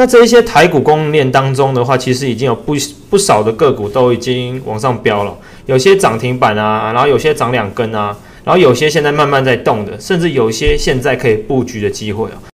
那这一些台股供应链当中的话，其实已经有不不少的个股都已经往上飙了，有些涨停板啊，然后有些涨两根啊，然后有些现在慢慢在动的，甚至有些现在可以布局的机会哦。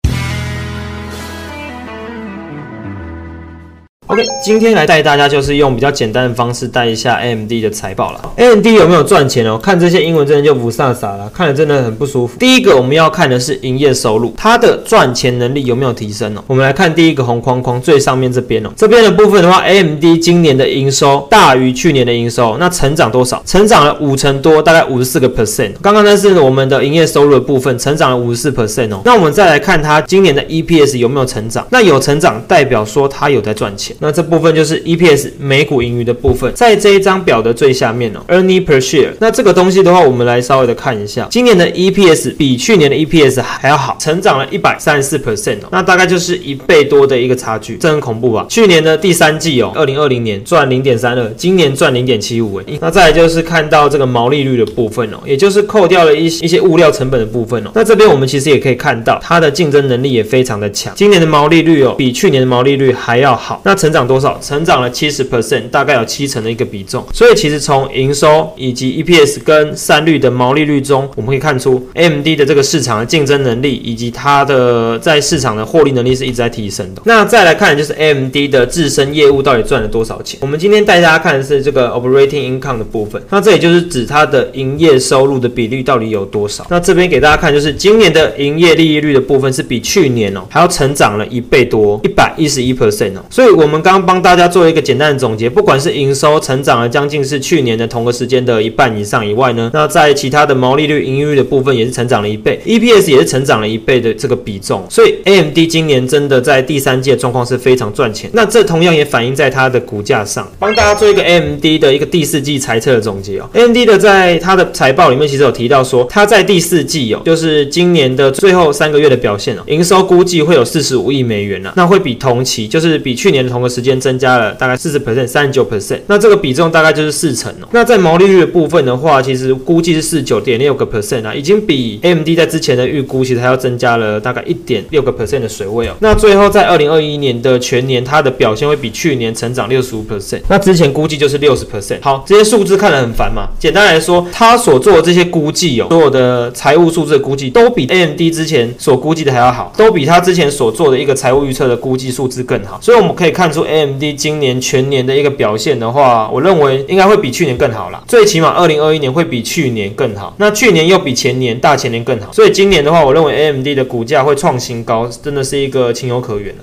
OK，今天来带大家就是用比较简单的方式带一下 AMD 的财报了。AMD 有没有赚钱哦？看这些英文真的就不飒飒了，看了真的很不舒服。第一个我们要看的是营业收入，它的赚钱能力有没有提升哦？我们来看第一个红框框最上面这边哦，这边的部分的话，AMD 今年的营收大于去年的营收，那成长多少？成长了五成多，大概五十四个 percent。刚刚那是我们的营业收入的部分，成长了五十四 percent 哦。那我们再来看它今年的 EPS 有没有成长？那有成长，代表说它有在赚钱。那这部分就是 EPS 每股盈余的部分，在这一张表的最下面哦，Earning per share。那这个东西的话，我们来稍微的看一下，今年的 EPS 比去年的 EPS 还要好，成长了一百三十四 percent 哦，那大概就是一倍多的一个差距，这很恐怖吧？去年的第三季哦，二零二零年赚零点三二，今年赚零点七五哎。那再来就是看到这个毛利率的部分哦，也就是扣掉了一一些物料成本的部分哦。那这边我们其实也可以看到，它的竞争能力也非常的强，今年的毛利率哦，比去年的毛利率还要好。那成长多少？成长了七十 percent，大概有七成的一个比重。所以其实从营收以及 EPS 跟三率的毛利率中，我们可以看出 AMD 的这个市场的竞争能力以及它的在市场的获利能力是一直在提升的。那再来看就是 AMD 的自身业务到底赚了多少钱？我们今天带大家看的是这个 operating income 的部分。那这也就是指它的营业收入的比率到底有多少？那这边给大家看就是今年的营业利率的部分是比去年哦还要成长了一倍多，一百一十一 percent 哦。所以我们刚刚帮大家做一个简单的总结，不管是营收成长了将近是去年的同个时间的一半以上以外呢，那在其他的毛利率、盈余的部分也是成长了一倍，EPS 也是成长了一倍的这个比重。所以 AMD 今年真的在第三季状况是非常赚钱。那这同样也反映在它的股价上。帮大家做一个 AMD 的一个第四季财测的总结哦。AMD 的在它的财报里面其实有提到说，它在第四季哦，就是今年的最后三个月的表现哦，营收估计会有四十五亿美元啊，那会比同期就是比去年的同个时间增加了大概四十 percent，三十九 percent。那这个比重大概就是四成哦。那在毛利率的部分的话，其实估计是四十九点六个 percent 啊，已经比 AMD 在之前的预估其实还要增加了大概一点六个 percent 的水位哦。那最后在二零二一年的全年，它的表现会比去年成长六十五 percent。那之前估计就是六十 percent。好，这些数字看得很烦嘛。简单来说，它所做的这些估计哦，所有的财务数字的估计都比 AMD 之前所估计的还要好，都比它之前所做的一个财务预测的估计数字更好。所以我们可以看出 AMD 今年全年的一个表现的话，我认为应该会比去年更好啦。最起码二零二一年会比去年更好，那去年又比前年、大前年更好。所以今年的话，我认为 AMD 的股价会创新高，真的是一个情有可原。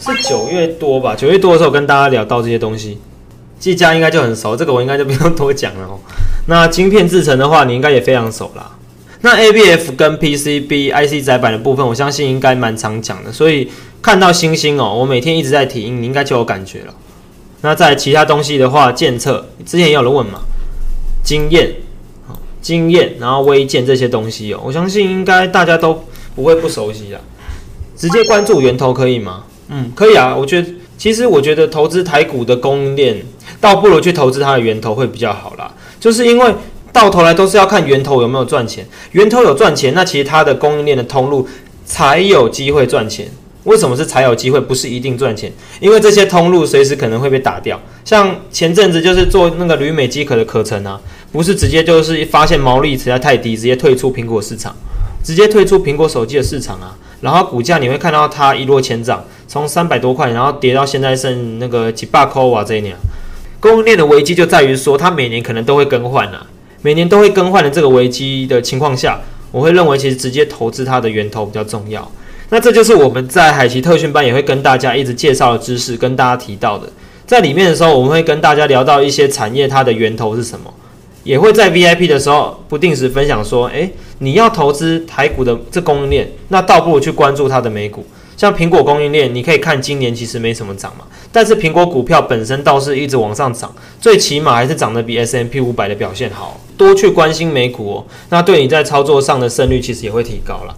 是九月多吧？九月多的时候跟大家聊到这些东西。技嘉应该就很熟，这个我应该就不用多讲了哦。那晶片制成的话，你应该也非常熟啦。那 ABF 跟 PCB IC 载板的部分，我相信应该蛮常讲的，所以看到星星哦，我每天一直在提，你应该就有感觉了。那在其他东西的话，监测之前也有人问嘛，经验，经验，然后微建这些东西哦，我相信应该大家都不会不熟悉的。直接关注源头可以吗？嗯，可以啊。我觉得其实我觉得投资台股的供应链，倒不如去投资它的源头会比较好啦。就是因为到头来都是要看源头有没有赚钱，源头有赚钱，那其实它的供应链的通路才有机会赚钱。为什么是才有机会，不是一定赚钱？因为这些通路随时可能会被打掉。像前阵子就是做那个铝美机壳的壳层啊，不是直接就是发现毛利实在太低，直接退出苹果市场，直接退出苹果手机的市场啊。然后股价你会看到它一落千丈，从三百多块，然后跌到现在剩那个几百块哇这一年。供应链的危机就在于说，它每年可能都会更换啊，每年都会更换的这个危机的情况下，我会认为其实直接投资它的源头比较重要。那这就是我们在海奇特训班也会跟大家一直介绍的知识，跟大家提到的，在里面的时候，我们会跟大家聊到一些产业它的源头是什么，也会在 VIP 的时候不定时分享说，诶，你要投资台股的这供应链，那倒不如去关注它的美股，像苹果供应链，你可以看今年其实没什么涨嘛，但是苹果股票本身倒是一直往上涨，最起码还是涨得比 S M P 五百的表现好，多去关心美股哦，那对你在操作上的胜率其实也会提高了。